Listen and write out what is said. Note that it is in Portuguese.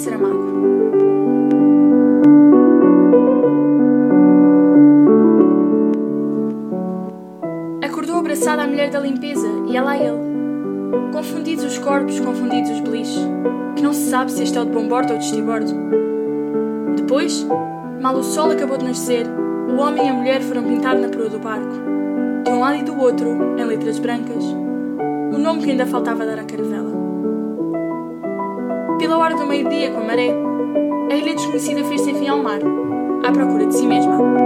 Saramago. Acordou abraçada à mulher da limpeza e ela a ele. Confundidos os corpos, confundidos os beliches, que não se sabe se este é o de bom bordo ou de estibordo. Depois, mal o sol acabou de nascer, o homem e a mulher foram pintar na proa do barco, de um lado e do outro, em letras brancas, o nome que ainda faltava dar à caravela. Pela hora do meio-dia, com a maré, a ilha desconhecida fez-se enfim ao mar, à procura de si mesma.